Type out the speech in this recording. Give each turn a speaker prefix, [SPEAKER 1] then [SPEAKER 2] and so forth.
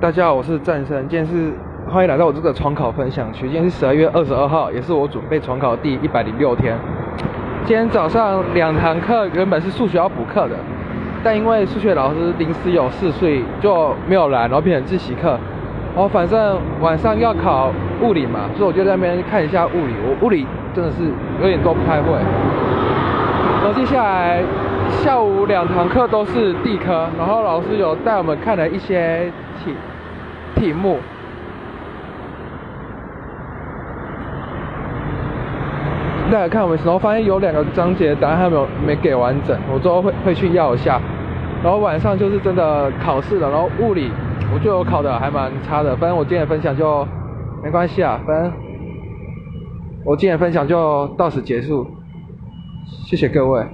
[SPEAKER 1] 大家好，我是战神，今天是欢迎来到我这个重考分享区。今天是十二月二十二号，也是我准备重考第一百零六天。今天早上两堂课原本是数学要补课的，但因为数学老师临时有事，所以就没有来，然后变成自习课。然后反正晚上要考物理嘛，所以我就在那边看一下物理。我物理真的是有点都不太会。然后接下来下午两堂课都是地科，然后老师有带我们看了一些题题目。大家看我们，然后发现有两个章节答案还没有没给完整，我之后会会去要一下。然后晚上就是真的考试了，然后物理我觉得我考的还蛮差的，反正我今天的分享就没关系啊，反正我今天的分享就到此结束，谢谢各位。